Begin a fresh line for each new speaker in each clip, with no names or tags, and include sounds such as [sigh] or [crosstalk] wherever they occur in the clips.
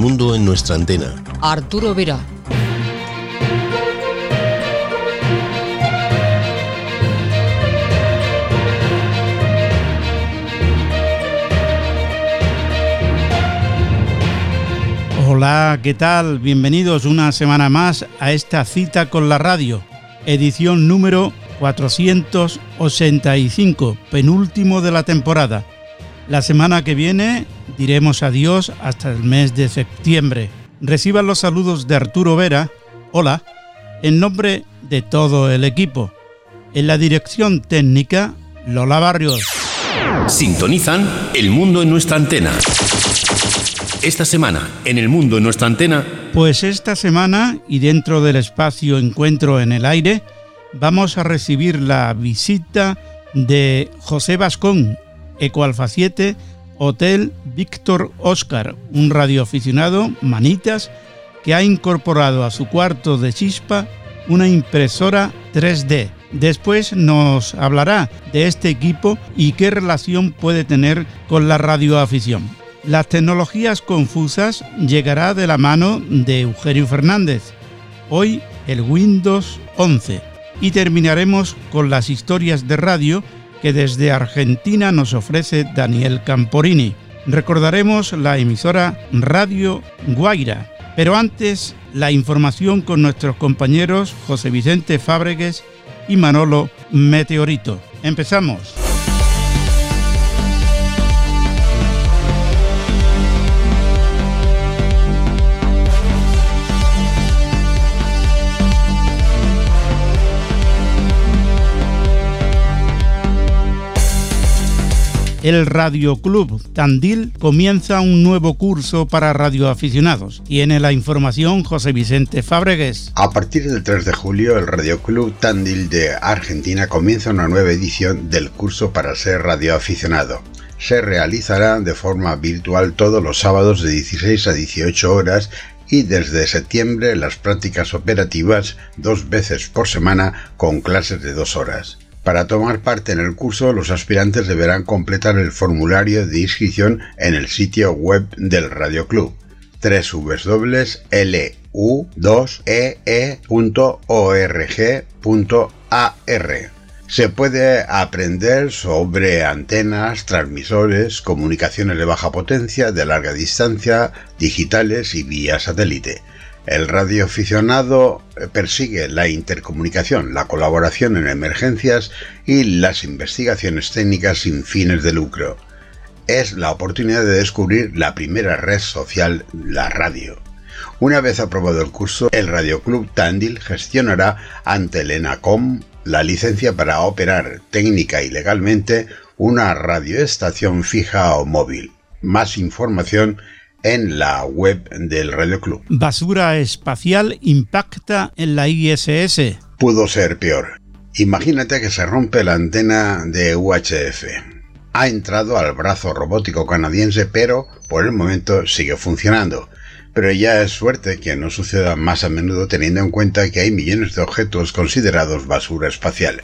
mundo en nuestra antena.
Arturo Vera.
Hola, ¿qué tal? Bienvenidos una semana más a esta cita con la radio, edición número 485, penúltimo de la temporada. La semana que viene diremos adiós hasta el mes de septiembre. Reciban los saludos de Arturo Vera, hola, en nombre de todo el equipo. En la dirección técnica, Lola Barrios.
Sintonizan El Mundo en nuestra antena. Esta semana, en El Mundo en nuestra antena.
Pues esta semana, y dentro del espacio Encuentro en el Aire, vamos a recibir la visita de José Vascón, Ecoalfa 7, Hotel Víctor Oscar, un radioaficionado, manitas, que ha incorporado a su cuarto de chispa una impresora 3D. Después nos hablará de este equipo y qué relación puede tener con la radioafición. Las tecnologías confusas llegará de la mano de Eugenio Fernández. Hoy el Windows 11. Y terminaremos con las historias de radio que desde Argentina nos ofrece Daniel Camporini. Recordaremos la emisora Radio Guaira, pero antes la información con nuestros compañeros José Vicente Fábregues y Manolo Meteorito. Empezamos. El Radio Club Tandil comienza un nuevo curso para radioaficionados. Tiene la información José Vicente Fábregues.
A partir del 3 de julio, el Radio Club Tandil de Argentina comienza una nueva edición del curso para ser radioaficionado. Se realizará de forma virtual todos los sábados de 16 a 18 horas y desde septiembre las prácticas operativas dos veces por semana con clases de dos horas. Para tomar parte en el curso, los aspirantes deberán completar el formulario de inscripción en el sitio web del Radio Club www.lu2ee.org.ar. Se puede aprender sobre antenas, transmisores, comunicaciones de baja potencia, de larga distancia, digitales y vía satélite. El radioaficionado eh, persigue la intercomunicación, la colaboración en emergencias y las investigaciones técnicas sin fines de lucro. Es la oportunidad de descubrir la primera red social, la radio. Una vez aprobado el curso, el Radio Club Tandil gestionará ante el ENACOM la licencia para operar técnica y legalmente una radioestación fija o móvil. Más información en la web del Radio Club.
Basura espacial impacta en la ISS.
Pudo ser peor. Imagínate que se rompe la antena de UHF. Ha entrado al brazo robótico canadiense, pero por el momento sigue funcionando. Pero ya es suerte que no suceda más a menudo teniendo en cuenta que hay millones de objetos considerados basura espacial.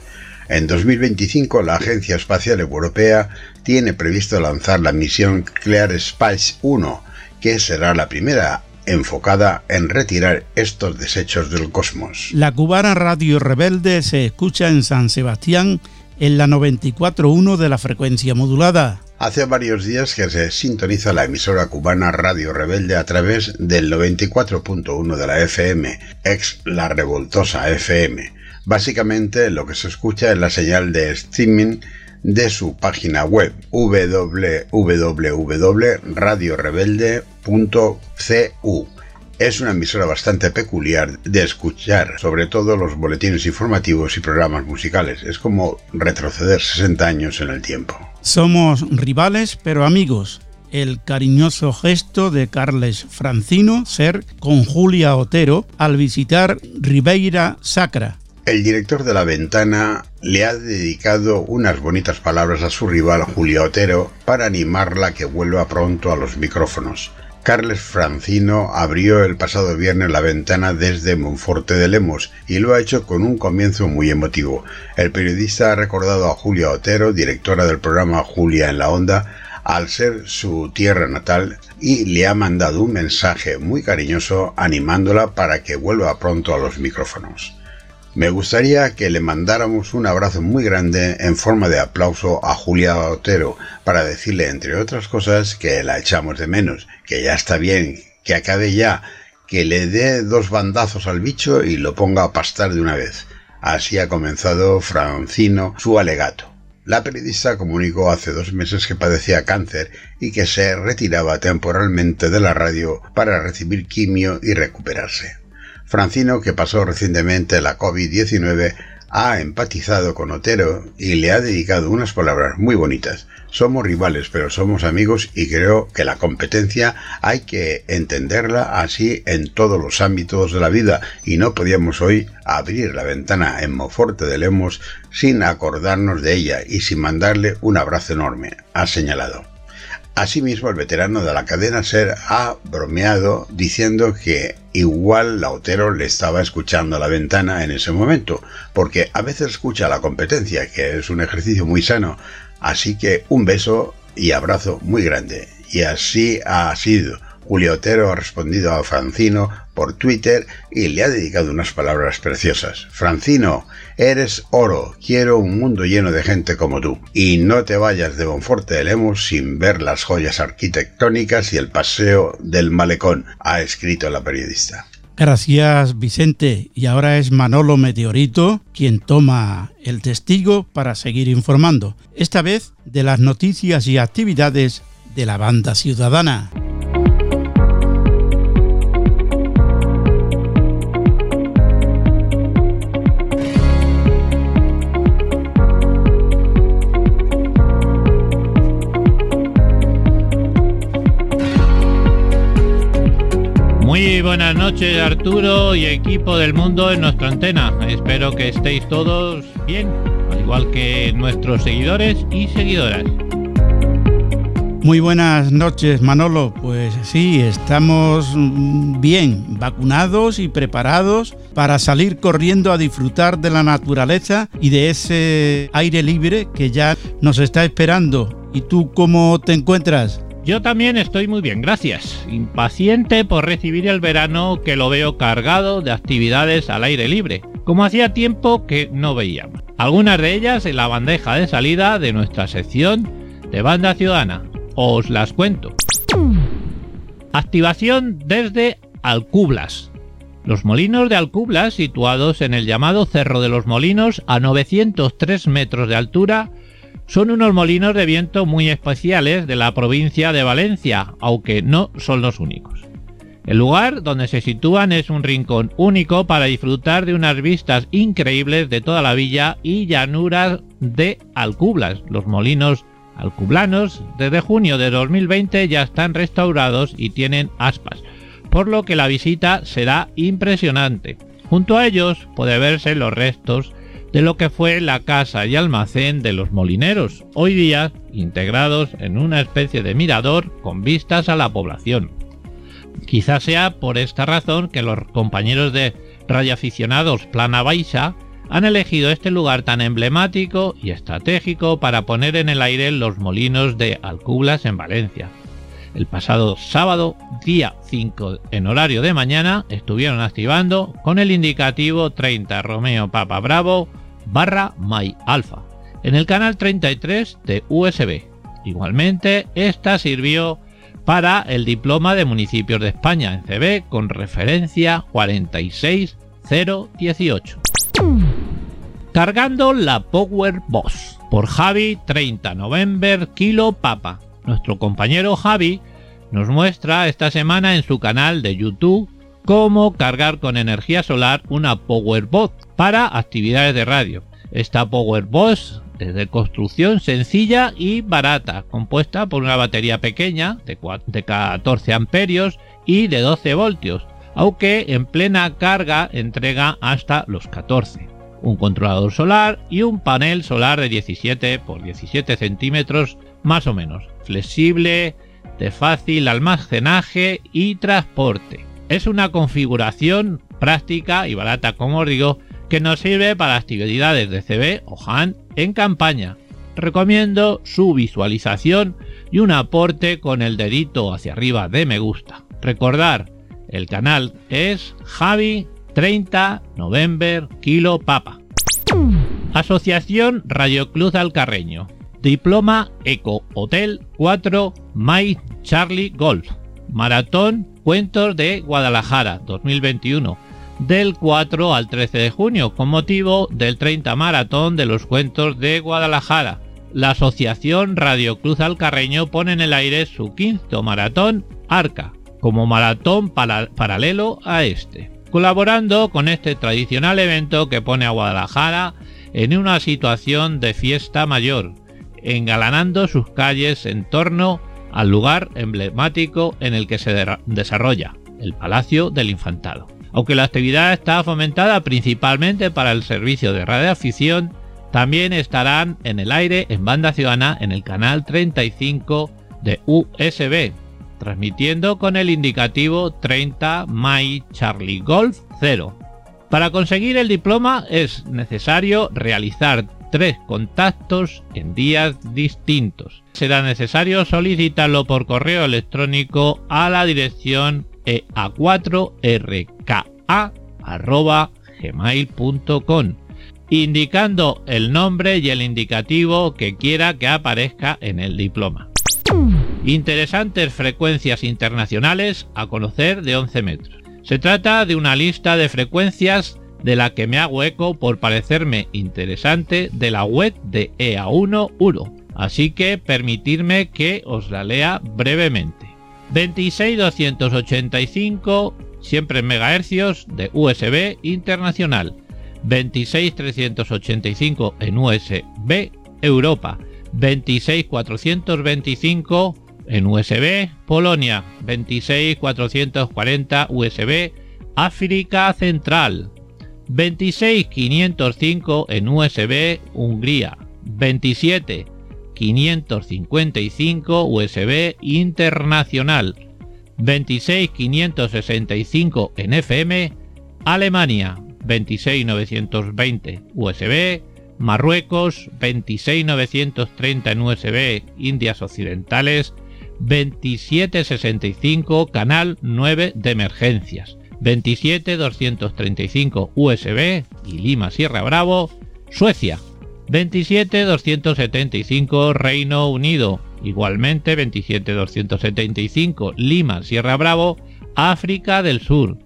En 2025 la Agencia Espacial Europea tiene previsto lanzar la misión Clear Space 1, que será la primera enfocada en retirar estos desechos del cosmos.
La cubana Radio Rebelde se escucha en San Sebastián en la 94.1 de la frecuencia modulada.
Hace varios días que se sintoniza la emisora cubana Radio Rebelde a través del 94.1 de la FM, ex La Revoltosa FM. Básicamente lo que se escucha es la señal de streaming de su página web www.radiorebelde.cu. Es una emisora bastante peculiar de escuchar, sobre todo los boletines informativos y programas musicales. Es como retroceder 60 años en el tiempo.
Somos rivales pero amigos. El cariñoso gesto de Carles Francino ser con Julia Otero al visitar Ribeira Sacra,
el director de La Ventana le ha dedicado unas bonitas palabras a su rival Julia Otero para animarla a que vuelva pronto a los micrófonos. Carles Francino abrió el pasado viernes la ventana desde Monforte de Lemos y lo ha hecho con un comienzo muy emotivo. El periodista ha recordado a Julia Otero, directora del programa Julia en la Onda, al ser su tierra natal y le ha mandado un mensaje muy cariñoso animándola para que vuelva pronto a los micrófonos. Me gustaría que le mandáramos un abrazo muy grande en forma de aplauso a Julia Otero para decirle, entre otras cosas, que la echamos de menos, que ya está bien, que acabe ya, que le dé dos bandazos al bicho y lo ponga a pastar de una vez. Así ha comenzado Francino su alegato. La periodista comunicó hace dos meses que padecía cáncer y que se retiraba temporalmente de la radio para recibir quimio y recuperarse. Francino, que pasó recientemente la COVID-19, ha empatizado con Otero y le ha dedicado unas palabras muy bonitas. Somos rivales, pero somos amigos y creo que la competencia hay que entenderla así en todos los ámbitos de la vida y no podíamos hoy abrir la ventana en Moforte de Lemos sin acordarnos de ella y sin mandarle un abrazo enorme, ha señalado. Asimismo, el veterano de la cadena SER ha bromeado diciendo que igual Lautero le estaba escuchando a la ventana en ese momento, porque a veces escucha la competencia, que es un ejercicio muy sano. Así que un beso y abrazo muy grande. Y así ha sido. Julio Otero ha respondido a Francino por Twitter y le ha dedicado unas palabras preciosas. Francino, eres oro, quiero un mundo lleno de gente como tú. Y no te vayas de Bonforte de Lemos sin ver las joyas arquitectónicas y el paseo del malecón, ha escrito la periodista.
Gracias Vicente. Y ahora es Manolo Meteorito quien toma el testigo para seguir informando, esta vez de las noticias y actividades de la banda ciudadana.
Buenas noches Arturo y equipo del mundo en nuestra antena. Espero que estéis todos bien, al igual que nuestros seguidores y seguidoras.
Muy buenas noches Manolo, pues sí, estamos bien, vacunados y preparados para salir corriendo a disfrutar de la naturaleza y de ese aire libre que ya nos está esperando. ¿Y tú cómo te encuentras?
Yo también estoy muy bien, gracias. Impaciente por recibir el verano que lo veo cargado de actividades al aire libre, como hacía tiempo que no veíamos. Algunas de ellas en la bandeja de salida de nuestra sección de Banda Ciudadana. Os las cuento. Activación desde Alcublas. Los molinos de Alcublas, situados en el llamado Cerro de los Molinos a 903 metros de altura, son unos molinos de viento muy especiales de la provincia de Valencia, aunque no son los únicos. El lugar donde se sitúan es un rincón único para disfrutar de unas vistas increíbles de toda la villa y llanuras de Alcublas. Los molinos alcublanos desde junio de 2020 ya están restaurados y tienen aspas, por lo que la visita será impresionante. Junto a ellos puede verse los restos de lo que fue la casa y almacén de los molineros, hoy día integrados en una especie de mirador con vistas a la población. Quizás sea por esta razón que los compañeros de radioaficionados Plana Baixa han elegido este lugar tan emblemático y estratégico para poner en el aire los molinos de Alcublas en Valencia. El pasado sábado, día 5 en horario de mañana, estuvieron activando con el indicativo 30 Romeo Papa Bravo barra MyAlpha en el canal 33 de USB. Igualmente, esta sirvió para el diploma de municipios de España en CB con referencia 46018. Cargando la Power Boss por Javi 30 November Kilo Papa. Nuestro compañero Javi nos muestra esta semana en su canal de YouTube cómo cargar con energía solar una Powerbox para actividades de radio. Esta Powerbox es de construcción sencilla y barata, compuesta por una batería pequeña de 14 amperios y de 12 voltios, aunque en plena carga entrega hasta los 14. Un controlador solar y un panel solar de 17 por 17 centímetros más o menos, flexible, de fácil almacenaje y transporte. Es una configuración práctica y barata, como os digo, que nos sirve para actividades de CB o HAN en campaña. Recomiendo su visualización y un aporte con el dedito hacia arriba de me gusta. Recordar, el canal es Javi 30 November Kilo Papa. Asociación Radio Cruz Alcarreño. Diploma Eco Hotel 4 Mike Charlie Golf. Maratón Cuentos de Guadalajara 2021 del 4 al 13 de junio con motivo del 30 Maratón de los Cuentos de Guadalajara. La Asociación Radio Cruz Alcarreño pone en el aire su quinto maratón Arca como maratón paralelo a este, colaborando con este tradicional evento que pone a Guadalajara en una situación de fiesta mayor, engalanando sus calles en torno al lugar emblemático en el que se desarrolla, el Palacio del Infantado. Aunque la actividad está fomentada principalmente para el servicio de radioafición, también estarán en el aire en banda ciudadana en el canal 35 de USB, transmitiendo con el indicativo 30 My Charlie Golf 0. Para conseguir el diploma es necesario realizar tres contactos en días distintos. Será necesario solicitarlo por correo electrónico a la dirección ea4rka.gmail.com indicando el nombre y el indicativo que quiera que aparezca en el diploma. Interesantes frecuencias internacionales a conocer de 11 metros. Se trata de una lista de frecuencias de la que me hago eco por parecerme interesante de la web de EA1 Uro, así que permitirme que os la lea brevemente. 26285 siempre en megahercios de USB internacional, 26385 en USB Europa, 26425 en USB Polonia, 26440 USB África Central, 26505 en USB Hungría, 27 555 USB internacional, 26565 en FM, Alemania, 26920 USB, Marruecos, 26930 en USB, Indias Occidentales, 2765 canal 9 de emergencias, 27235 USB y Lima Sierra Bravo, Suecia, 27275 Reino Unido, igualmente 27275 Lima Sierra Bravo, África del Sur,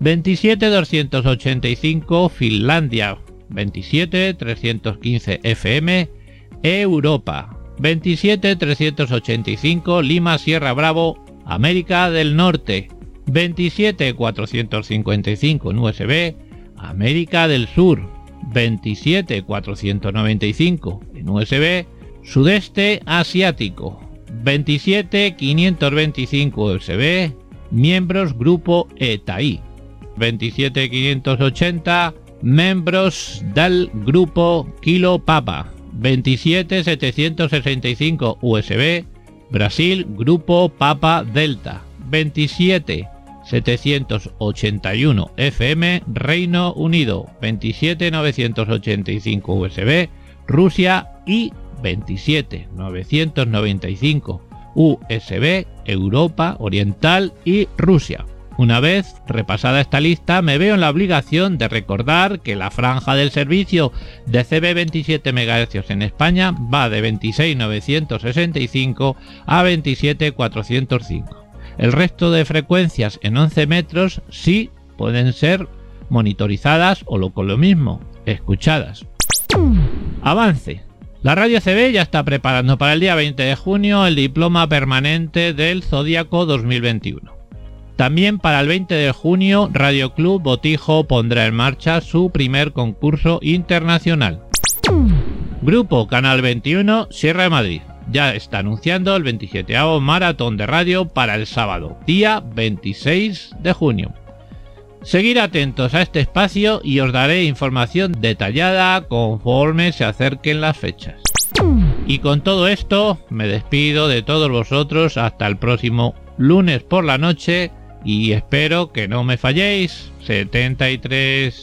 27285 Finlandia, 27315 FM Europa, 27385 Lima Sierra Bravo, América del Norte, 27455 en USB, América del Sur, 27495 en USB, Sudeste Asiático, 27525 USB, miembros Grupo ETAI, 27580 miembros del Grupo Kilo Papa, 27765 USB, Brasil Grupo Papa Delta, 27 781 FM Reino Unido, 27985 USB Rusia y 27995 USB Europa Oriental y Rusia. Una vez repasada esta lista, me veo en la obligación de recordar que la franja del servicio de CB 27 MHz en España va de 26965 a 27405. El resto de frecuencias en 11 metros sí pueden ser monitorizadas o lo con lo mismo, escuchadas. Avance. La radio CB ya está preparando para el día 20 de junio el diploma permanente del Zodíaco 2021. También para el 20 de junio Radio Club Botijo pondrá en marcha su primer concurso internacional. Grupo Canal 21 Sierra de Madrid ya está anunciando el 27 maratón de radio para el sábado, día 26 de junio. Seguir atentos a este espacio y os daré información detallada conforme se acerquen las fechas. Y con todo esto me despido de todos vosotros hasta el próximo lunes por la noche y espero que no me falléis. 73.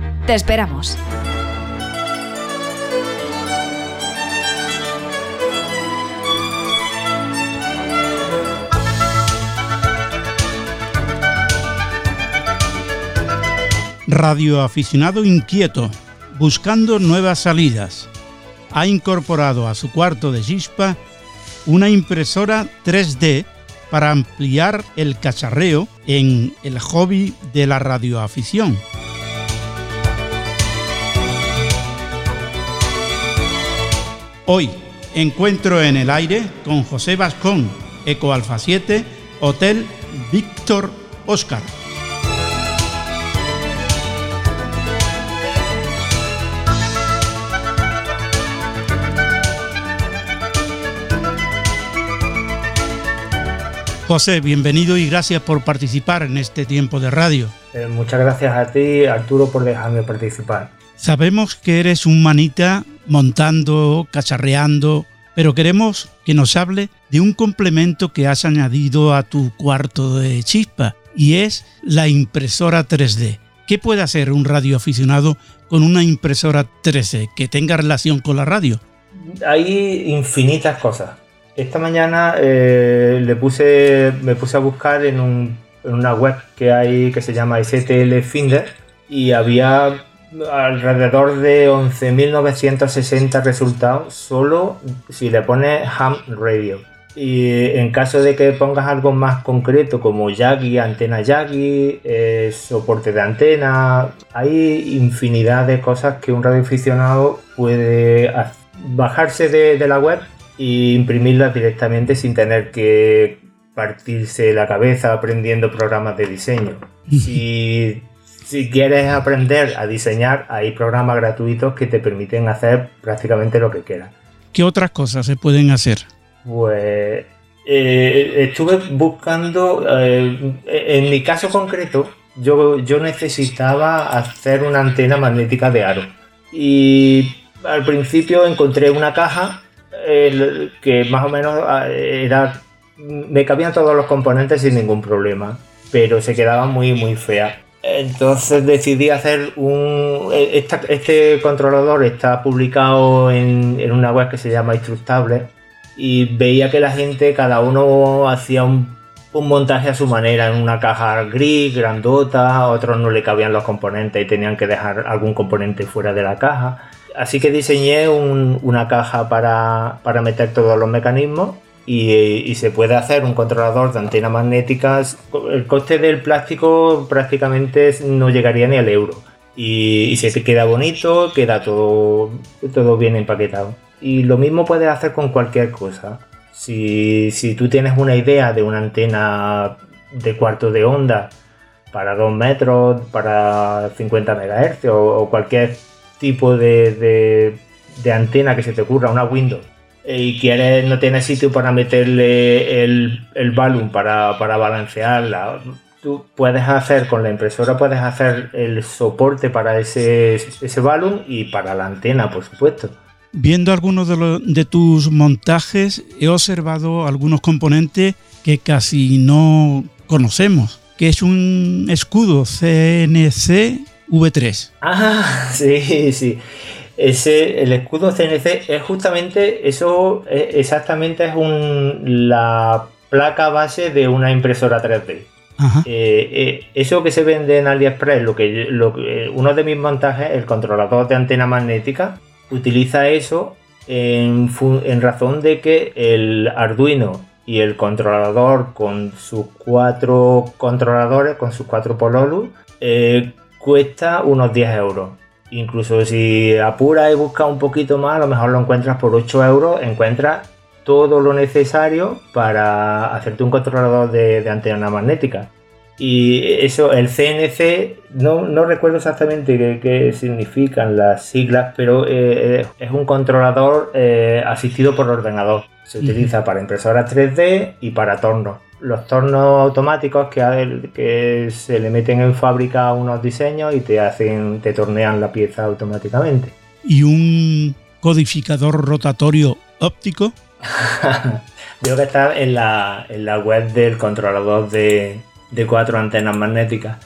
Te esperamos.
radioaficionado inquieto, buscando nuevas salidas. Ha incorporado a su cuarto de chispa una impresora 3D para ampliar el cacharreo en el hobby de la radioafición. Hoy encuentro en el aire con José Vascón, Eco Alfa 7, Hotel Víctor Oscar. José, bienvenido y gracias por participar en este tiempo de radio.
Eh, muchas gracias a ti, Arturo, por dejarme participar.
Sabemos que eres un manita montando, cacharreando, pero queremos que nos hable de un complemento que has añadido a tu cuarto de chispa y es la impresora 3D. ¿Qué puede hacer un radioaficionado con una impresora 3D que tenga relación con la radio?
Hay infinitas cosas. Esta mañana eh, le puse, me puse a buscar en, una web que hay que se llama ICTL Finder y había alrededor de 11.960 resultados solo si le pones ham radio. Y en caso de que pongas algo más concreto como Yagi, antena Yagi, eh, soporte de antena, hay infinidad de cosas que un radioaficionado puede bajarse de la web y imprimirlas directamente sin tener que partirse la cabeza aprendiendo programas de diseño. Si, si quieres aprender a diseñar, hay programas gratuitos que te permiten hacer prácticamente lo que quieras.
¿Qué otras cosas se pueden hacer?
Pues eh, estuve buscando, eh, en mi caso concreto, yo, yo necesitaba hacer una antena magnética de aro. Y al principio encontré una caja que más o menos ah, era me cabían todos los componentes sin ningún problema, pero se quedaba muy muy fea. Entonces decidí hacer un... E, este controlador está publicado en, una web que se llama Instructable y veía que la gente, cada uno hacía un, montaje a su manera, en una caja gris, grandota, a otros no le cabían los componentes y tenían que dejar algún componente fuera de la caja. Así que diseñé una caja para, meter todos los mecanismos y, se puede hacer un controlador de antenas magnéticas. El coste del plástico prácticamente no llegaría ni al euro. Y, se queda bonito, queda todo, todo bien empaquetado. Y lo mismo puedes hacer con cualquier cosa. Si, tú tienes una idea de una antena de cuarto de onda para 2 metros, para 50 MHz o cualquier tipo de, antena que se te ocurra, una Windows, y quieres, no tienes sitio para meterle el, el balloon para, para balancearla, tú puedes hacer con la impresora, puedes hacer el soporte para ese, ese balloon y para la antena, por supuesto.
Viendo algunos de, de, tus montajes, he observado algunos componentes que casi no conocemos, que es un escudo CNC V3.
Ah, [laughs] sí, sí. Ese, el escudo CNC es justamente eso, exactamente es un, la placa base de una impresora 3D. Eh, eh, eso que se vende en AliExpress, lo que, lo, uno de mis montajes, el controlador de antena magnética, utiliza eso en, en razón de que el Arduino y el controlador con sus cuatro controladores, con sus cuatro pololus, eh, cuesta unos 10 euros. Incluso si apuras y buscas un poquito más, a lo mejor lo encuentras por 8 euros, encuentras todo lo necesario para hacerte un controlador de, antena magnética. Y eso, el CNC, no, no recuerdo exactamente qué, significan las siglas, pero eh, es un controlador eh, asistido por ordenador. Se utiliza para impresoras 3D y para tornos. Los tornos automáticos que, que se le meten en fábrica unos diseños y te hacen, te tornean la pieza automáticamente.
¿Y un codificador rotatorio óptico? [laughs]
Veo que está en la, web del controlador de, cuatro antenas magnéticas.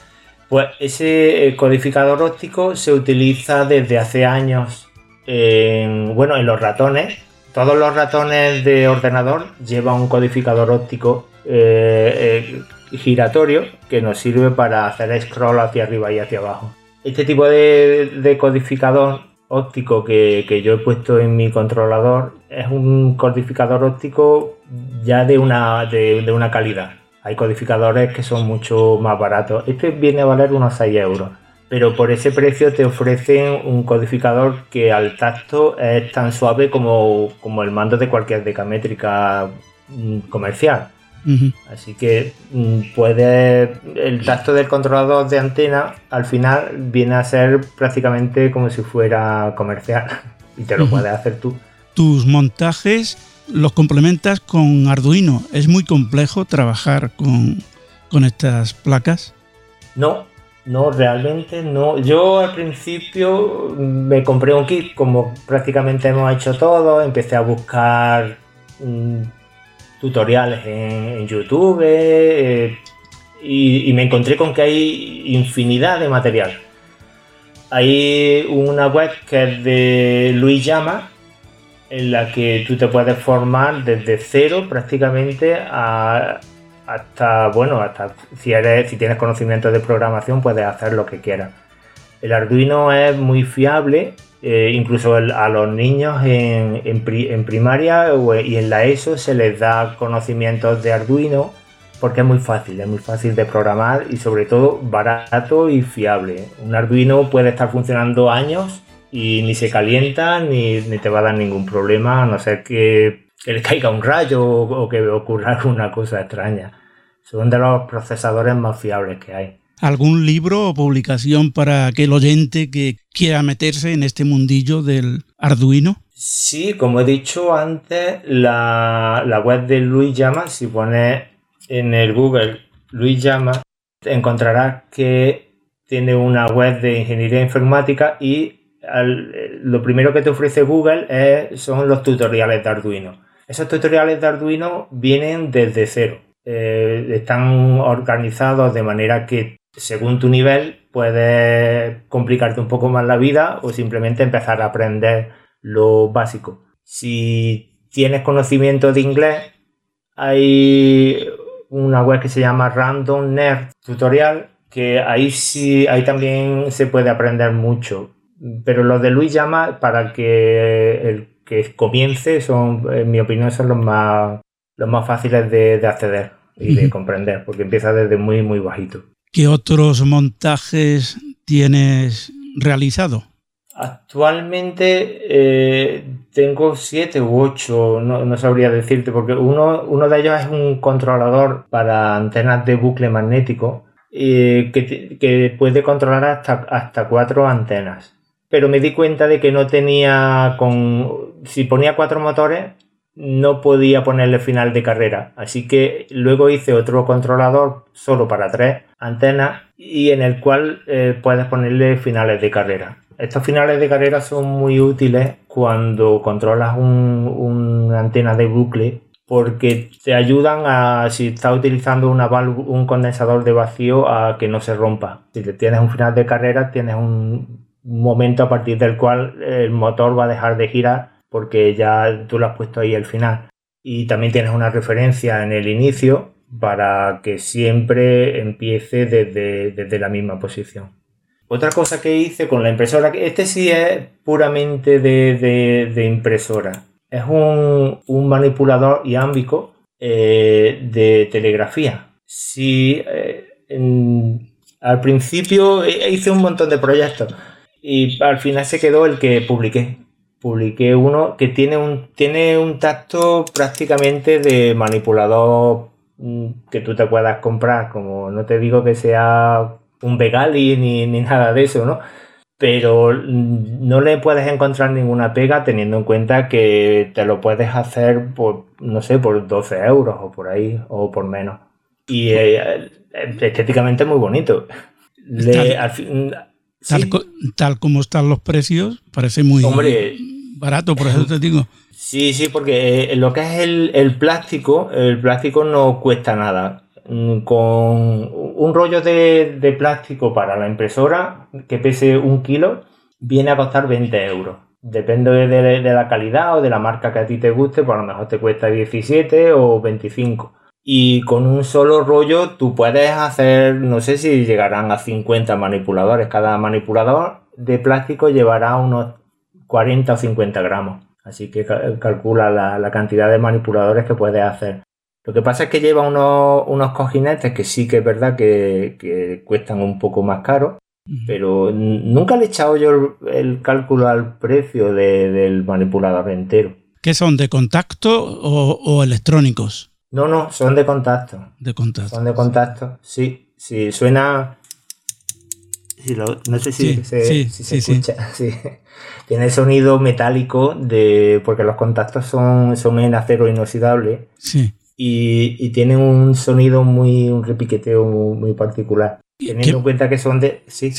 Pues ese eh, codificador óptico se utiliza desde hace años en, bueno, en los ratones. Todos los ratones de ordenador llevan un codificador óptico eh, eh, giratorio que nos sirve para hacer scroll hacia arriba y hacia abajo. Este tipo de codificador óptico que, yo he puesto en mi controlador es un codificador óptico ya de una, de, una calidad. Hay codificadores que son mucho más baratos. Este viene a valer unos 6 euros. Pero por ese precio te ofrecen un codificador que al tacto es tan suave como, como el mando de cualquier decamétrica Así que mm, puede. El tacto del controlador de antena al final viene a ser prácticamente como si fuera comercial. [laughs] Y te lo puedes hacer tú.
Tus montajes los complementas con Arduino. ¿Es muy complejo trabajar con, con estas placas?
No, no, realmente no. Yo al principio me compré un kit, como prácticamente hemos hecho todo. Empecé a buscar mm, tutoriales en, YouTube eh, y, me encontré con que hay infinidad de material. Hay una web que es de Luis Llama, en la que tú te puedes formar desde cero prácticamente hasta, bueno, hasta si, eres, si tienes conocimiento de programación puedes hacer lo que quieras. El Arduino es muy fiable eh, incluso a los niños en, primaria y en la ESO se les da conocimientos de Arduino porque es muy fácil, es muy fácil de programar y sobre todo barato y fiable. Un Arduino puede estar funcionando años y ni se calienta ni, te va a dar ningún problema a no ser que, le caiga un rayo o, o que ocurra [laughs] alguna cosa extraña. Son de los procesadores más fiables que hay
algún libro o publicación para aquel oyente que quiera meterse en este mundillo del Arduino?
Sí, como he dicho antes, la, web de Luis Llama, si pones en el Google Luis Llama, encontrarás que tiene una web de ingeniería informática y lo primero que te ofrece Google son los tutoriales de Arduino. Esos tutoriales de Arduino vienen desde cero. Eh, están organizados de manera que según tu nivel, puedes complicarte un poco más la vida o simplemente empezar a aprender lo básico. Si tienes conocimiento de inglés, hay una web que se llama Random Nerd Tutorial, que ahí sí, ahí también se puede aprender mucho. Pero los de Luis llama para que el que comience son, en mi opinión, son los más, los más fáciles de, de acceder y de comprender, porque empieza desde muy, muy bajito.
¿Qué otros montajes tienes realizado?
Actualmente eh, tengo siete u ocho, no, sabría decirte, porque uno, uno, de ellos es un controlador para antenas de bucle magnético eh, que, que, puede controlar hasta, hasta cuatro antenas. Pero me di cuenta de que no tenía con. Si ponía cuatro motores, no podía ponerle final de carrera. Así que luego hice otro controlador solo para tres antenas y en el cual eh, puedes ponerle finales de carrera. Estos finales de carrera son muy útiles cuando controlas una antena de bucle porque te ayudan a, si estás utilizando un condensador de vacío, a que no se rompa. Si tienes un final de carrera, tienes un momento a partir del cual el motor va a dejar de girar porque ya tú lo has puesto ahí al final. Y también tienes una referencia en el inicio para que siempre empiece desde, la misma posición. Otra cosa que hice con la impresora, este sí es puramente de, impresora, es un, manipulador iámbico eh, de telegrafía. Si eh, al principio hice un montón de proyectos y al final se quedó el que publiqué publiqué uno que tiene un, tiene un tacto prácticamente de manipulador mm, que tú te puedas comprar, como no te digo que sea un Begali ni, ni nada de eso, ¿no? pero no le puedes encontrar ninguna pega teniendo en cuenta que te lo puedes hacer por, no sé, por 12 euros o por ahí, o por menos. Y eh, estéticamente muy bonito.
tal, como están los precios, parece muy barato, por eso te digo.
Sí, sí, porque eh, lo que es el, plástico, el plástico no cuesta nada Mm, con un rollo de, plástico para la impresora que pese un kilo, viene a costar 20 euros. Depende de, la calidad o de la marca que a ti te guste, pues a lo mejor te cuesta 17 o 25. Y con un solo rollo tú puedes hacer, no sé si llegarán a 50 manipuladores. Cada manipulador de plástico llevará unos 40 o 50 gramos. Así que calcula la, la cantidad de manipuladores que puedes hacer. Lo que pasa es que lleva unos, cojinetes que sí que es verdad que, cuestan un poco más caro, pero nunca le he echado yo el, cálculo al precio del manipulador entero.
¿Qué son, de contacto o, electrónicos?
No, no, son de contacto.
De contacto.
Son de contacto, sí. Sí, suena... no sé si, se, escucha. [laughs] Sí. Tiene sonido metálico de porque los contactos son, son en acero inoxidable.
Sí
y, y tienen un sonido muy, un repiqueteo muy, particular. Teniendo en cuenta que son de... Sí.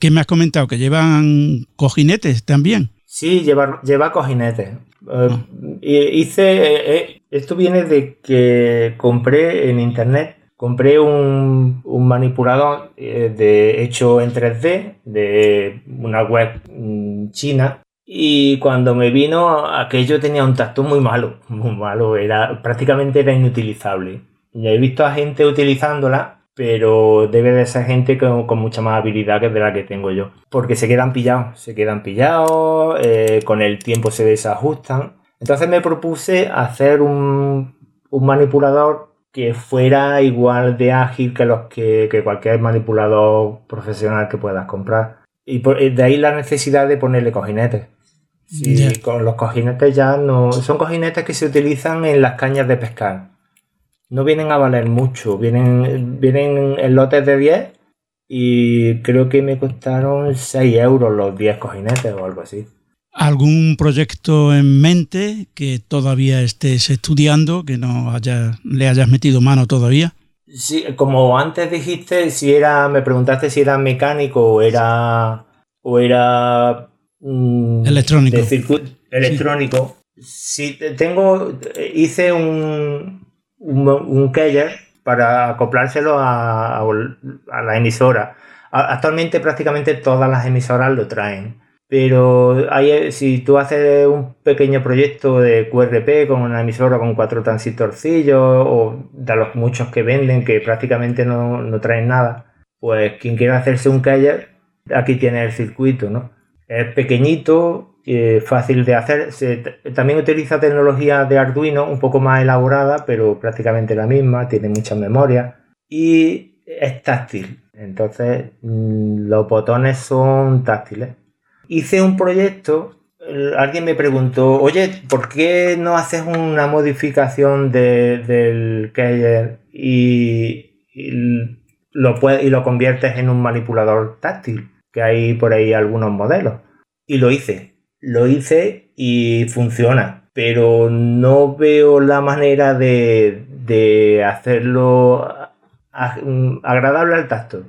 ¿Qué me has comentado? ¿Que llevan cojinetes también?
Sí, lleva, lleva cojinetes. Eh, ah. hice... Eh, eh, esto viene de que compré en internet, compré un, manipulador de, hecho en 3D de una web mm, china y cuando me vino, aquello tenía un tacto muy malo, [laughs] muy malo, era, prácticamente era inutilizable. Ya he visto a gente utilizándola, pero debe de ser gente con, mucha más habilidad que de la que tengo yo. Porque se quedan pillados, se quedan pillados, eh, con el tiempo se desajustan. Entonces me propuse hacer un, manipulador que fuera igual de ágil que los que, que cualquier manipulador profesional que puedas comprar. Y de ahí la necesidad de ponerle cojinetes. Sí, con los cojinetes ya no. Son cojinetes que se utilizan en las cañas de pescar. No vienen a valer mucho. Vienen, vienen en lotes de 10 y creo que me costaron 6 euros los 10 cojinetes o algo así.
¿Algún proyecto en mente que todavía estés estudiando, que no haya, le hayas metido mano todavía?
Sí, como antes dijiste, si era, me preguntaste si era mecánico o era, o era
Mm, electrónico.
electrónico. Sí. tengo, hice un, un, keller para acoplárselo a, a, la emisora. Actualmente prácticamente todas las emisoras lo traen. Pero hay, si tú haces un pequeño proyecto de QRP con una emisora con cuatro transistorcillos o de los muchos que venden que prácticamente no, no traen nada, pues quien quiera hacerse un keller, aquí tiene el circuito, ¿no? Es pequeñito, eh, fácil de hacer. también utiliza tecnología de Arduino un poco más elaborada, pero prácticamente la misma, tiene mucha memoria y es táctil. Entonces mm, los botones son táctiles. Hice un proyecto, alguien me preguntó, oye, ¿por qué no haces una modificación del keyer y lo conviertes en un manipulador táctil? que hay por ahí algunos modelos. Y lo hice, lo hice y funciona, pero no veo la manera de, hacerlo agradable al tacto.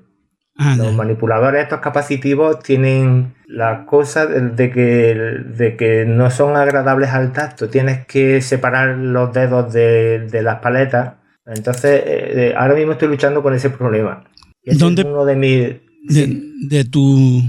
Ah, Los manipuladores estos capacitivos tienen la cosa de que, de que no son agradables al tacto. Tienes que separar los dedos de, las paletas. Entonces, eh, eh, ahora mismo estoy luchando con ese problema.
¿Dónde, uno de mis de, tu,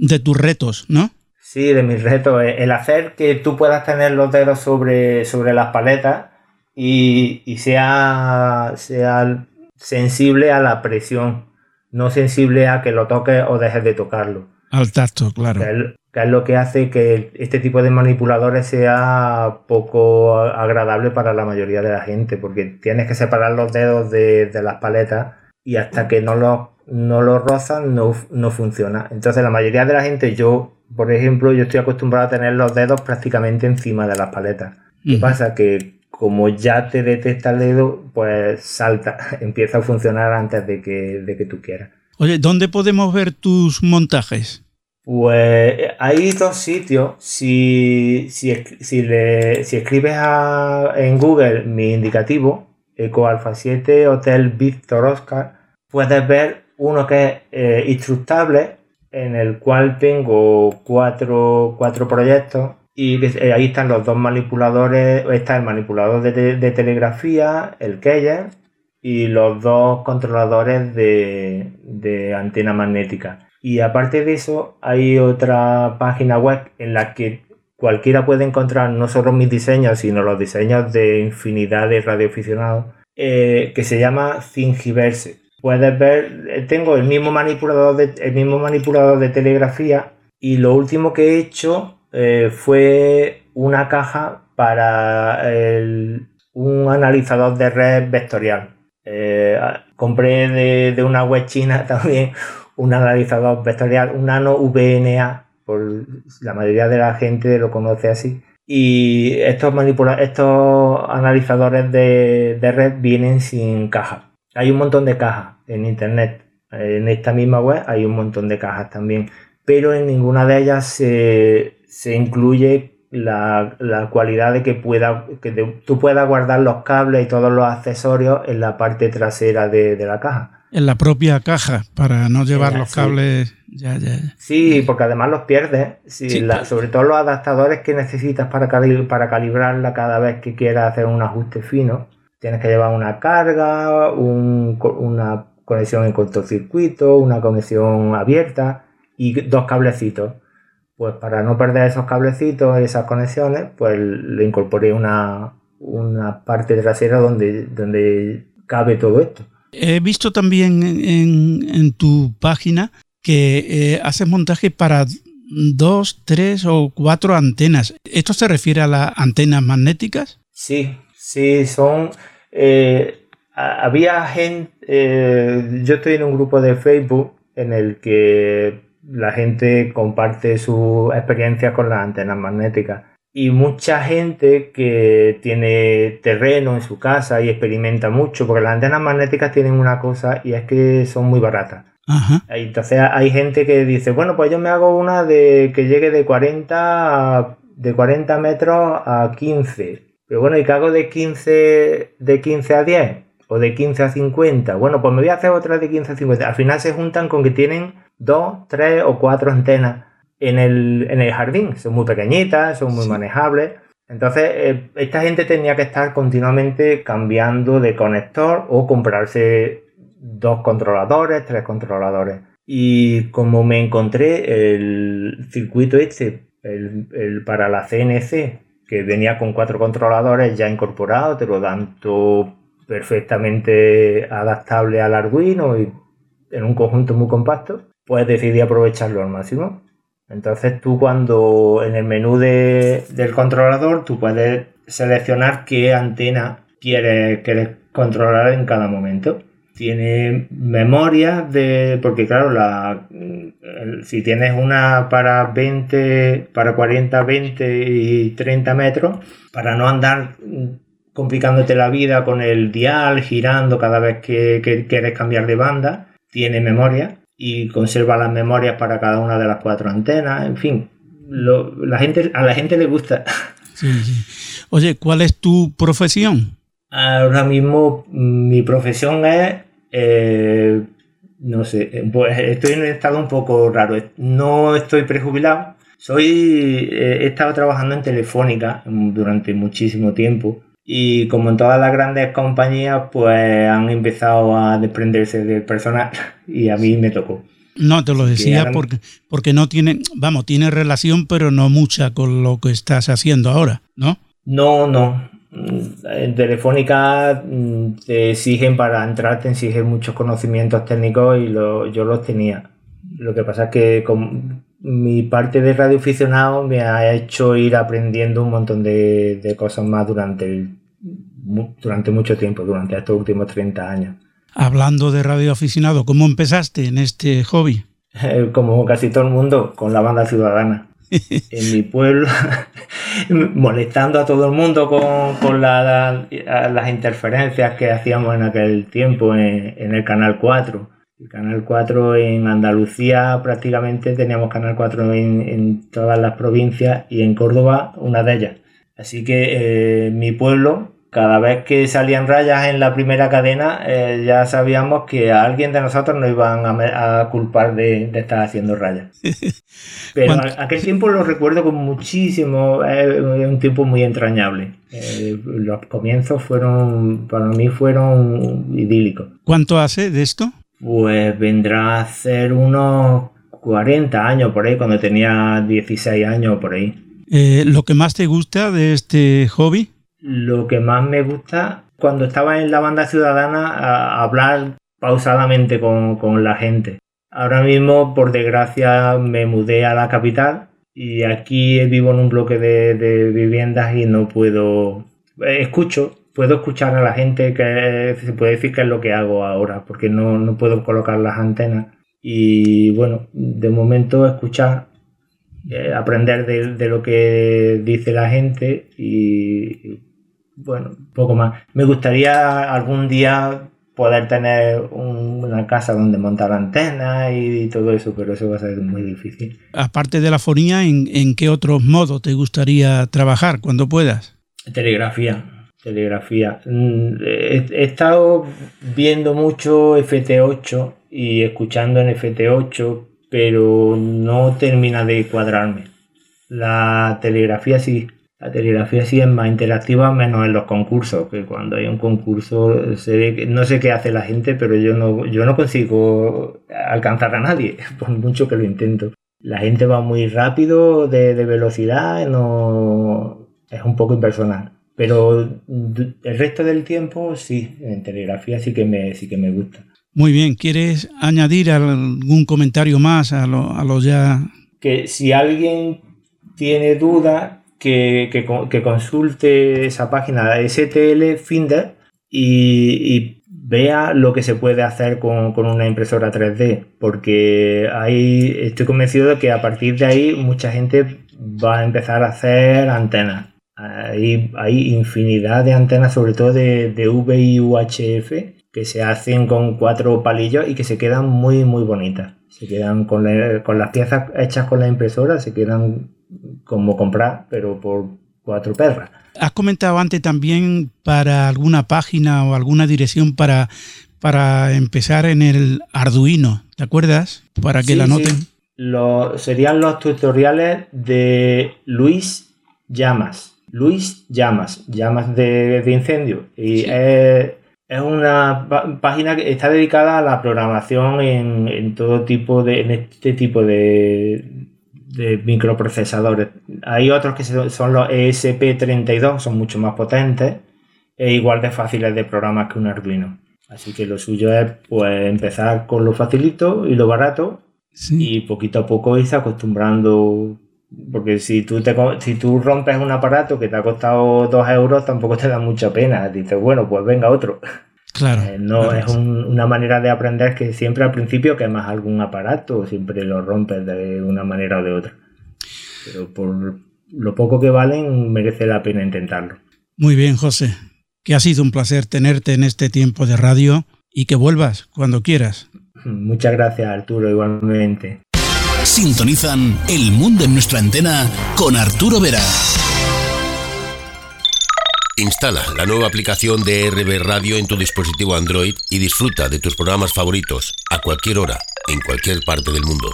de tus retos, ¿no?
Sí, de mis retos. El hacer que tú puedas tener los dedos sobre, sobre las paletas y, sea, sea sensible a la presión, no sensible a que lo toques o dejes de tocarlo.
Al tacto, claro.
Que es, lo que hace que este tipo de manipuladores sea poco agradable para la mayoría de la gente, porque tienes que separar los dedos de, de las paletas y hasta que no los no lo rozan, no, no funciona. Entonces la mayoría de la gente, yo, por ejemplo, yo estoy acostumbrado a tener los dedos prácticamente encima de las paletas. ¿Qué pasa? Que como ya te detecta el dedo, pues salta, [laughs] empieza a funcionar antes de que, de que tú quieras.
Oye, ¿dónde podemos ver tus montajes?
Pues hay dos sitios. Si, si, si, le, si escribes en Google mi indicativo, Eco Alpha 7 Hotel Victor Oscar, puedes ver uno que es eh, instructable, en el cual tengo cuatro, cuatro proyectos y eh, ahí están los dos manipuladores, está el manipulador de, telegrafía, el Keyer, y los dos controladores de, de antena magnética. Y aparte de eso, hay otra página web en la que cualquiera puede encontrar no solo mis diseños, sino los diseños de infinidad de radioaficionados, eh, que se llama Thingiverse. Puedes ver, eh, tengo el mismo manipulador de, el mismo manipulador de telegrafía y lo último que he hecho eh, fue una caja para un analizador de red vectorial. compré de, una web china [laughs] también un analizador vectorial, un nano VNA, por la mayoría de la gente lo conoce así. Y estos, estos analizadores de, red vienen sin caja. Hay un montón de cajas en internet. En esta misma web hay un montón de cajas también. Pero en ninguna de ellas se, incluye la, cualidad de que, pueda, que tú puedas guardar los cables y todos los accesorios en la parte trasera de la caja
en la propia caja para no llevar los cables. Ya, ya,
Sí, porque además los pierdes. sobre todo los adaptadores que necesitas para, para calibrarla cada vez que quieras hacer un ajuste fino. Tienes que llevar una carga, una conexión en cortocircuito, una conexión abierta y dos cablecitos. Pues para no perder esos cablecitos, esas conexiones, pues le incorporé una, una parte trasera donde, donde cabe todo esto.
He visto también en, tu página que eh, haces montaje para dos, tres o cuatro antenas. ¿Esto se refiere a las antenas magnéticas?
Sí, sí, son... Eh, había gente... Eh, yo estoy en un grupo de Facebook en el que la gente comparte su experiencia con las antenas magnéticas y mucha gente que tiene terreno en su casa y experimenta mucho, porque las antenas magnéticas tienen una cosa y es que son muy baratas. Entonces hay gente que dice, bueno, pues yo me hago una de que llegue de 40 de 40 metros a 15. Pero bueno, ¿y qué hago de 15, de 15 a 10? ¿O de 15 a 50? Bueno, pues me voy a hacer otra de 15 a 50. Al final se juntan con que tienen dos, tres o cuatro antenas en el, jardín. Son muy pequeñitas, son muy manejables. Entonces, eh, esta gente tenía que estar continuamente cambiando de conector o comprarse dos controladores, tres controladores. Y como me encontré el circuito este, el, para la CNC, que venía con cuatro controladores ya incorporados, te lo dan todo perfectamente adaptable al Arduino y en un conjunto muy compacto, pues decidí aprovecharlo al máximo. Entonces tú cuando en el menú del controlador tú puedes seleccionar qué antena quieres, controlar en cada momento. Tiene memoria de. Porque claro, la, si tienes una para 20, para 40, 20 y 30 metros, para no andar complicándote la vida con el dial girando cada vez que quieres cambiar de banda, tiene memoria y conserva las memorias para cada una de las cuatro antenas, en fin, la gente, a la gente le gusta. [laughs]
Oye, ¿cuál es tu profesión?
Ahora mismo mi profesión es, eh, no sé, pues estoy en un estado un poco raro. No estoy prejubilado, soy, eh, he estado trabajando en Telefónica durante muchísimo tiempo y como en todas las grandes compañías, pues han empezado a desprenderse del personal [laughs] y a mí me tocó.
No, te lo decía porque, porque no tiene, vamos, tiene relación, pero no mucha con lo que estás haciendo ahora, ¿no?
No, no. En Telefónica mm, te exigen para entrar, te exigen muchos conocimientos técnicos y yo los tenía. Lo que pasa es que con mi parte de radioaficionado me ha hecho ir aprendiendo un montón de, cosas más durante, durante mucho tiempo, durante estos últimos 30 años.
Hablando de radioaficionado, ¿cómo empezaste en este hobby?
Como casi todo el mundo, con la banda ciudadana. [laughs] en mi pueblo, [laughs] molestando a todo el mundo con, las interferencias que hacíamos en aquel tiempo en, en el Canal 4 El Canal 4 en Andalucía prácticamente teníamos Canal 4 en, todas las provincias y en Córdoba una de ellas. Así que eh, mi pueblo cada vez que salían rayas en la primera cadena, eh, ya sabíamos que a alguien de nosotros nos iban a, culpar de, estar haciendo rayas. [laughs] Pero aquel tiempo lo recuerdo con muchísimo, es un tiempo muy entrañable. Eh, los comienzos fueron, para mí fueron idílicos.
¿Cuánto hace de esto?
Pues vendrá a ser unos 40 años por ahí, cuando tenía 16 años por ahí.
Eh, ¿Lo que más te gusta de este hobby?
Lo que más me gusta cuando estaba en la banda ciudadana hablar pausadamente con, la gente. Ahora mismo, por desgracia, me mudé a la capital y aquí vivo en un bloque de, viviendas y no puedo... Escucho, puedo escuchar a la gente que se puede decir que es lo que hago ahora, porque no, puedo colocar las antenas. Y bueno, de momento escuchar, eh, aprender de, de, lo que dice la gente y bueno, poco más. Me gustaría algún día poder tener una casa donde montar antenas y, todo eso, pero eso va a ser muy difícil.
Aparte de la fonía, ¿en, qué otros modos te gustaría trabajar cuando puedas?
Telegrafía. Telegrafía. Mm, he, estado viendo mucho FT8 y escuchando en FT8, pero no termina de cuadrarme. La telegrafía sí, la telegrafía sí es más interactiva, menos en los concursos, que cuando hay un concurso se no sé qué hace la gente, pero yo no, yo no consigo alcanzar a nadie, [laughs] por mucho que lo intento. La gente va muy rápido de, velocidad, no es un poco impersonal. Pero el resto del tiempo sí, en telegrafía sí que me, sí que me gusta.
Muy bien, ¿quieres añadir algún comentario más a lo, a lo ya?
Que si alguien tiene dudas, que, consulte esa página STL Finder y, vea lo que se puede hacer con, una impresora 3D, porque ahí estoy convencido de que a partir de ahí mucha gente va a empezar a hacer antenas. Hay, hay infinidad de antenas, sobre todo de, de VIUHF, que se hacen con cuatro palillos y que se quedan muy, muy bonitas. Se quedan con, con las piezas hechas con la impresora, se quedan como comprar, pero por cuatro perras.
Has comentado antes también para alguna página o alguna dirección para, para empezar en el Arduino, ¿te acuerdas? Para que la noten.
serían los tutoriales de Luis Llamas. Luis Llamas, llamas de, incendio. Y es, una página que está dedicada a la programación en, en todo tipo de, en este tipo de, de microprocesadores. Hay otros que son los ESP32, son mucho más potentes e igual de fáciles de programar que un Arduino. Así que lo suyo es pues empezar con lo facilito y lo barato y poquito a poco irse acostumbrando. Porque si tú, te, si tú rompes un aparato que te ha costado 2 euros, tampoco te da mucha pena. Dices, bueno, pues venga otro.
Claro.
Eh, no es una manera de aprender que siempre al principio quemas algún aparato, siempre lo rompes de una manera o de otra. Pero por lo poco que valen, merece la pena intentarlo.
Muy bien, José. Que ha sido un placer tenerte en este tiempo de radio y que vuelvas cuando quieras.
Muchas gracias, Arturo, igualmente.
Sintonizan El Mundo en nuestra antena con Arturo Vera. Instala la nueva aplicación de RB Radio en tu dispositivo Android y disfruta de tus programas favoritos a cualquier hora, en cualquier parte del mundo.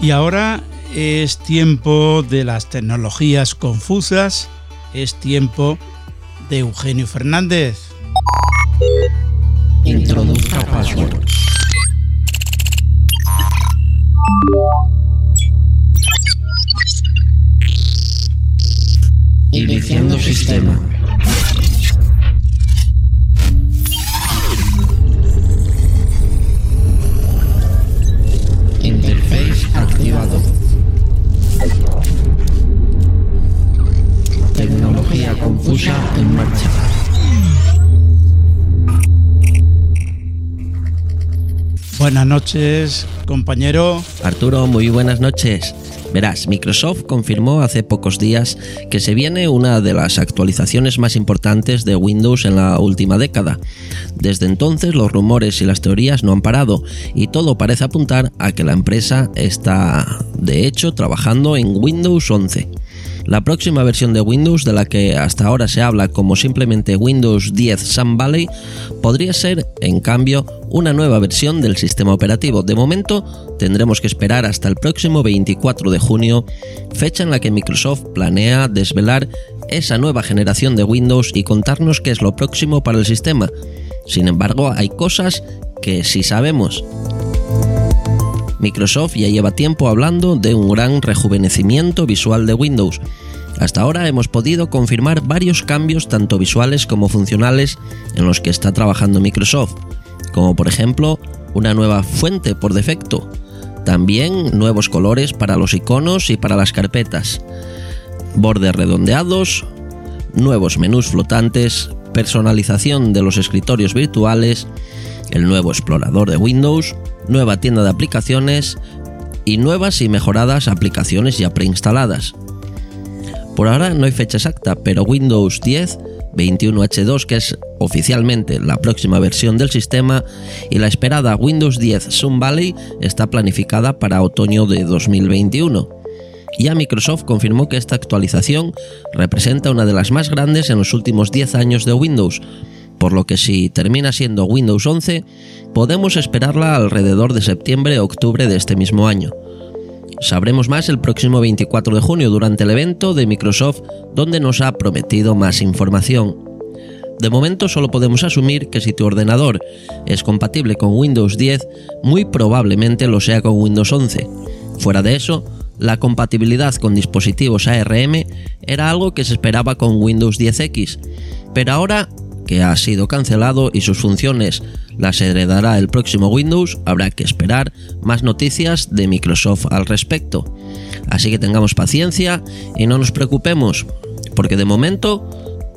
Y ahora es tiempo de las tecnologías confusas, es tiempo de Eugenio Fernández. Introduzca password. Iniciando sistema. Buenas noches, compañero.
Arturo, muy buenas noches. Verás, Microsoft confirmó hace pocos días que se viene una de las actualizaciones más importantes de Windows en la última década. Desde entonces los rumores y las teorías no han parado y todo parece apuntar a que la empresa está, de hecho, trabajando en Windows 11. La próxima versión de Windows, de la que hasta ahora se habla como simplemente Windows 10 Sun Valley, podría ser, en cambio, una nueva versión del sistema operativo. De momento, tendremos que esperar hasta el próximo 24 de junio, fecha en la que Microsoft planea desvelar esa nueva generación de Windows y contarnos qué es lo próximo para el sistema. Sin embargo, hay cosas que sí sabemos. Microsoft ya lleva tiempo hablando de un gran rejuvenecimiento visual de Windows. Hasta ahora hemos podido confirmar varios cambios tanto visuales como funcionales en los que está trabajando Microsoft, como por ejemplo una nueva fuente por defecto, también nuevos colores para los iconos y para las carpetas, bordes redondeados, nuevos menús flotantes, personalización de los escritorios virtuales, el nuevo explorador de Windows, nueva tienda de aplicaciones y nuevas y mejoradas aplicaciones ya preinstaladas. Por ahora no hay fecha exacta, pero Windows 10 21H2, que es oficialmente la próxima versión del sistema, y la esperada Windows 10 Sun Valley está planificada para otoño de 2021. Ya Microsoft confirmó que esta actualización representa una de las más grandes en los últimos 10 años de Windows, por lo que si termina siendo Windows 11, podemos esperarla alrededor de septiembre-octubre de este mismo año. Sabremos más el próximo 24 de junio durante el evento de Microsoft donde nos ha prometido más información. De momento solo podemos asumir que si tu ordenador es compatible con Windows 10, muy probablemente lo sea con Windows 11. Fuera de eso, la compatibilidad con dispositivos ARM era algo que se esperaba con Windows 10X, pero ahora que ha sido cancelado y sus funciones las heredará el próximo Windows, habrá que esperar más noticias de Microsoft al respecto. Así que tengamos paciencia y no nos preocupemos, porque de momento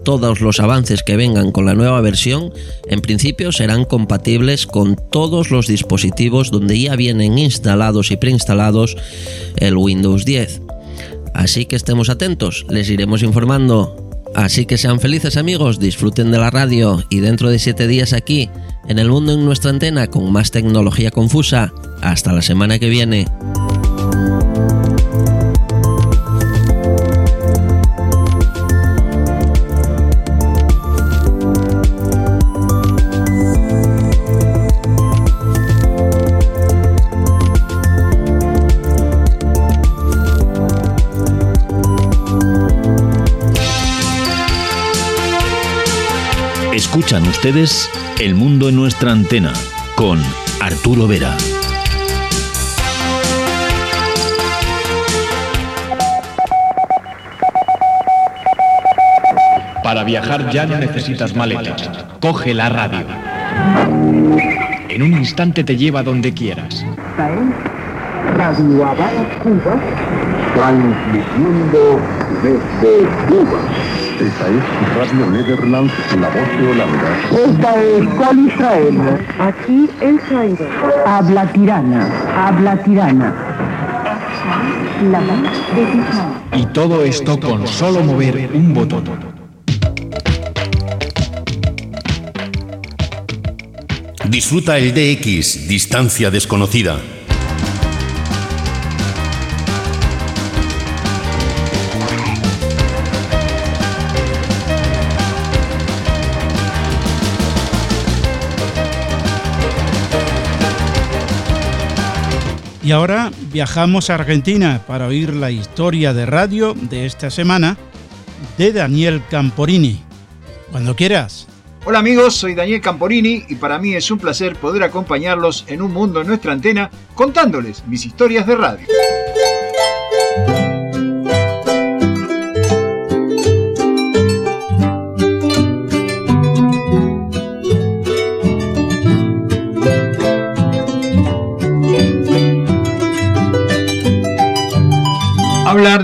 todos los avances que vengan con la nueva versión en principio serán compatibles con todos los dispositivos donde ya vienen instalados y preinstalados el Windows 10. Así que estemos atentos, les iremos informando Así que sean felices amigos, disfruten de la radio y dentro de 7 días aquí, en el mundo en nuestra antena, con más tecnología confusa. Hasta la semana que viene.
Escuchan ustedes El Mundo en nuestra antena con Arturo Vera.
Para viajar ya no necesitas maletas. Coge la radio. En un instante te lleva donde quieras.
Radio Habana, Cuba, transmitiendo desde Cuba. Esta es Radio Netherlands, la voz de Holanda.
Esta es Col Israel. Aquí El Cairo. Habla tirana, habla tirana. La voz de.
Y todo esto con solo mover un botón.
Disfruta el DX, distancia desconocida.
Y ahora viajamos a Argentina para oír la historia de radio de esta semana de Daniel Camporini. Cuando quieras.
Hola amigos, soy Daniel Camporini y para mí es un placer poder acompañarlos en un mundo en nuestra antena contándoles mis historias de radio.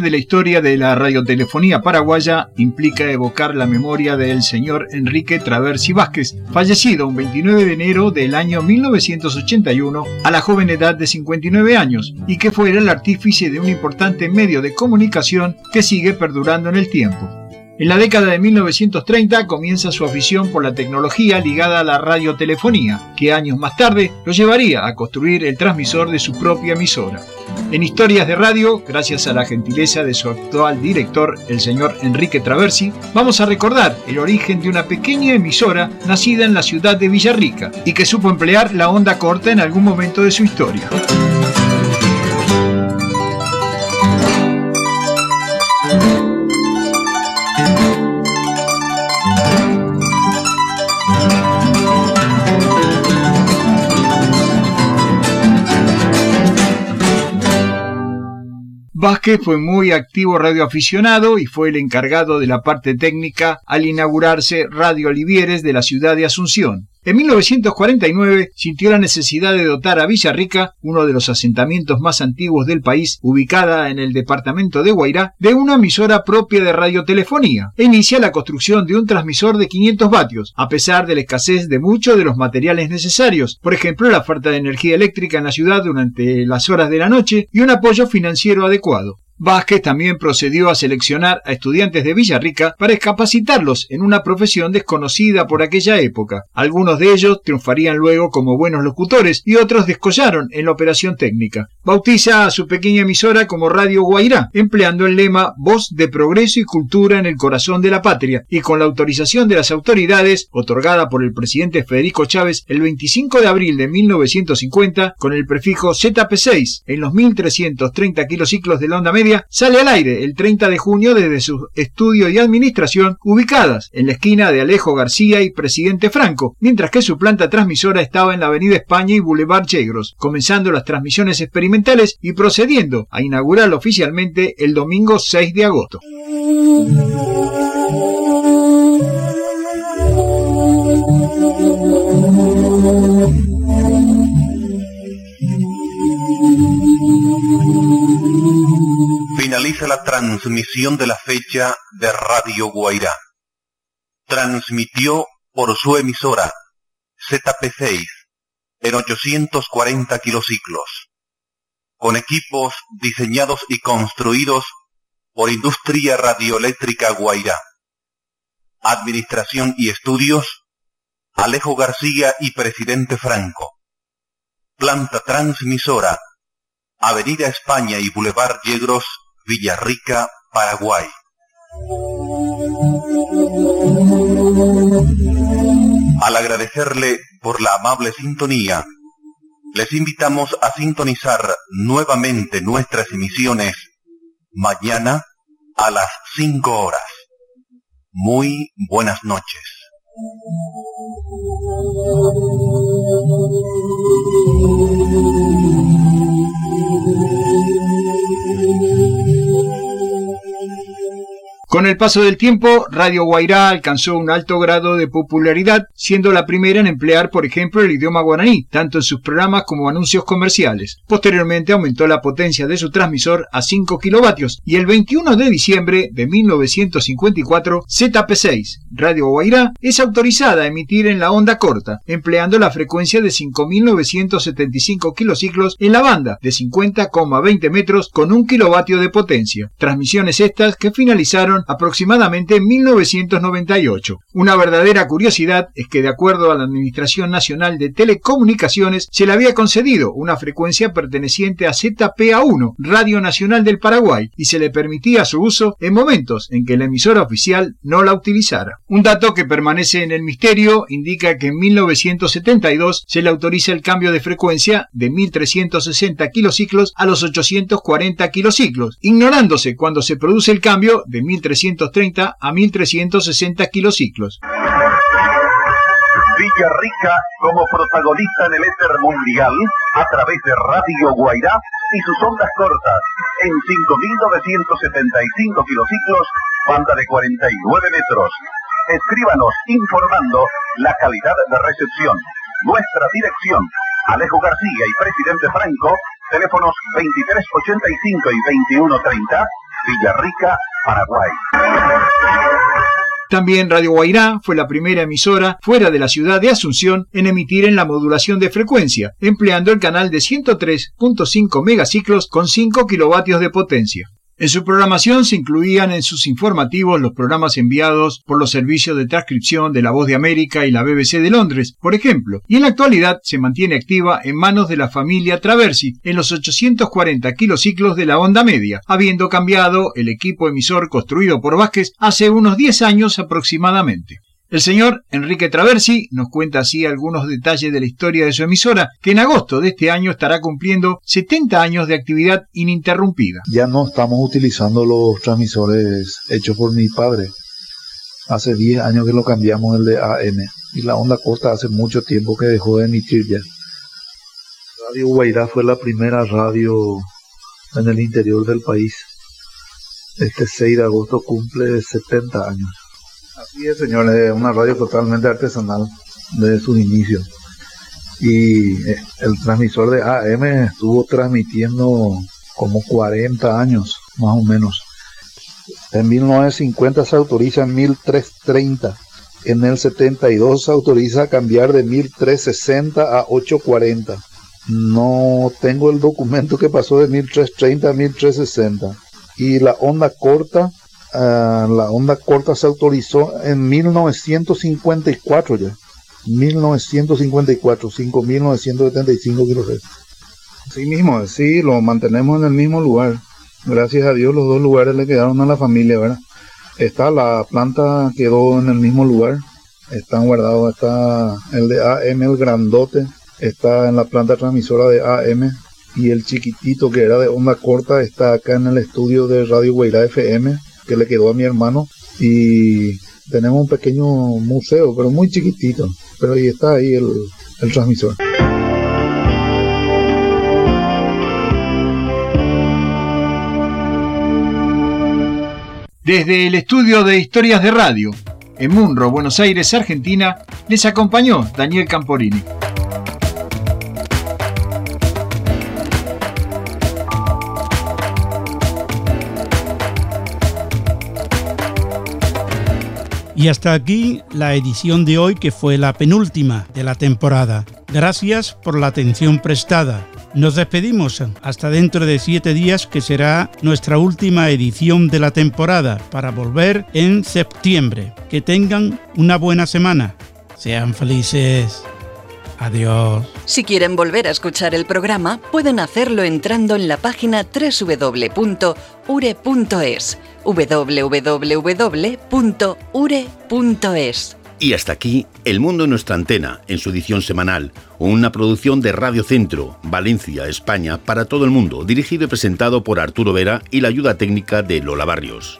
La historia de la radiotelefonía paraguaya implica evocar la memoria del señor Enrique Traversi Vázquez, fallecido un 29 de enero del año 1981 a la joven edad de 59 años y que fuera el artífice de un importante medio de comunicación que sigue perdurando en el tiempo. En la década de 1930 comienza su afición por la tecnología ligada a la radiotelefonía, que años más tarde lo llevaría a construir el transmisor de su propia emisora. En Historias de Radio, gracias a la gentileza de su actual director, el señor Enrique Traversi, vamos a recordar el origen de una pequeña emisora nacida en la ciudad de Villarrica y que supo emplear la onda corta en algún momento de su historia. Vázquez fue muy activo radioaficionado y fue el encargado de la parte técnica al inaugurarse Radio Olivieres de la ciudad de Asunción. En 1949 sintió la necesidad de dotar a Villarrica, uno de los asentamientos más antiguos del país, ubicada en el departamento de Guairá, de una emisora propia de radiotelefonía e inicia la construcción de un transmisor de 500 vatios, a pesar de la escasez de muchos de los materiales necesarios, por ejemplo la falta de energía eléctrica en la ciudad durante las horas de la noche y un apoyo financiero adecuado. Vázquez también procedió a seleccionar a estudiantes de Villarrica para capacitarlos en una profesión desconocida por aquella época. Algunos de ellos triunfarían luego como buenos locutores y otros descollaron en la operación técnica. Bautiza a su pequeña emisora como Radio Guairá, empleando el lema Voz de Progreso y Cultura en el Corazón de la Patria, y con la autorización de las autoridades, otorgada por el presidente Federico Chávez el 25 de abril de 1950, con el prefijo ZP6 en los 1330 kilociclos de la onda media, sale al aire el 30 de junio desde su estudio y administración ubicadas en la esquina de Alejo García y Presidente Franco, mientras que su planta transmisora estaba en la Avenida España y Boulevard Chegros, comenzando las transmisiones experimentales y procediendo a inaugurarlo oficialmente el domingo 6 de agosto.
Finaliza la transmisión de la fecha de Radio Guairá. Transmitió por su emisora ZP6 en 840 kilociclos, con equipos diseñados y construidos por Industria Radioeléctrica Guairá. Administración y estudios, Alejo García y Presidente Franco. Planta transmisora, Avenida España y Boulevard Yegros, Villarrica, Paraguay. Al agradecerle por la amable sintonía, les invitamos a sintonizar nuevamente nuestras emisiones mañana a las 5 horas. Muy buenas noches.
Con el paso del tiempo, Radio Guairá alcanzó un alto grado de popularidad, siendo la primera en emplear, por ejemplo, el idioma guaraní, tanto en sus programas como anuncios comerciales. Posteriormente aumentó la potencia de su transmisor a 5 kilovatios y el 21 de diciembre de 1954, ZP6, Radio Guairá, es autorizada a emitir en la onda corta, empleando la frecuencia de 5.975 kilociclos en la banda de 50,20 metros con un kilovatio de potencia. Transmisiones estas que finalizaron aproximadamente en 1998. Una verdadera curiosidad es que de acuerdo a la Administración Nacional de Telecomunicaciones se le había concedido una frecuencia perteneciente a ZPA1, Radio Nacional del Paraguay, y se le permitía su uso en momentos en que la emisora oficial no la utilizara. Un dato que permanece en el misterio indica que en 1972 se le autoriza el cambio de frecuencia de 1360 kilociclos a los 840 kilociclos, ignorándose cuando se produce el cambio de 1360 1330 a 1360 kilociclos.
Villarrica como protagonista en el éter mundial a través de Radio Guairá y sus ondas cortas en 5.975 kilociclos, banda de 49 metros. Escríbanos informando la calidad de recepción. Nuestra dirección, Alejo García y Presidente Franco, teléfonos 2385 y 2130 Villarrica, Paraguay.
También Radio Guairá fue la primera emisora fuera de la ciudad de Asunción en emitir en la modulación de frecuencia, empleando el canal de 103.5 megaciclos con 5 kilovatios de potencia. En su programación se incluían en sus informativos los programas enviados por los servicios de transcripción de La Voz de América y la BBC de Londres, por ejemplo, y en la actualidad se mantiene activa en manos de la familia Traversi en los 840 kilociclos de la onda media, habiendo cambiado el equipo emisor construido por Vázquez hace unos 10 años aproximadamente. El señor Enrique Traversi nos cuenta así algunos detalles de la historia de su emisora, que en agosto de este año estará cumpliendo 70 años de actividad ininterrumpida.
Ya no estamos utilizando los transmisores hechos por mi padre. Hace 10 años que lo cambiamos el de AM y la onda corta hace mucho tiempo que dejó de emitir ya. Radio Guairá fue la primera radio en el interior del país. Este 6 de agosto cumple 70 años. Así es, señor, es una radio totalmente artesanal desde sus inicios. Y eh, el transmisor de AM estuvo transmitiendo como 40 años, más o menos. En 1950 se autoriza en 1330. En el 72 se autoriza cambiar de 1360 a 840. No tengo el documento que pasó de 1330 a 1360. Y la onda corta Ah, la onda corta se autorizó en 1954 ya. 1954, 5.975 kilómetros. Sí mismo, sí, lo mantenemos en el mismo lugar. Gracias a Dios los dos lugares le quedaron a la familia, ¿verdad? Está la planta quedó en el mismo lugar. Están guardados, está el de AM, el grandote, está en la planta transmisora de AM y el chiquitito que era de onda corta está acá en el estudio de Radio Guairá FM que le quedó a mi hermano y tenemos un pequeño museo, pero muy chiquitito, pero ahí está ahí el, el transmisor.
Desde el estudio de historias de radio, en Munro, Buenos Aires, Argentina, les acompañó Daniel Camporini.
Y hasta aquí la edición de hoy que fue la penúltima de la temporada. Gracias por la atención prestada. Nos despedimos hasta dentro de siete días que será nuestra última edición de la temporada para volver en septiembre. Que tengan una buena semana. Sean felices. Adiós.
Si quieren volver a escuchar el programa, pueden hacerlo entrando en la página www.ure.es www.ure.es.
Y hasta aquí El Mundo en nuestra antena, en su edición semanal, una producción de Radio Centro, Valencia, España, para todo el mundo, dirigido y presentado por Arturo Vera y la ayuda técnica de Lola Barrios.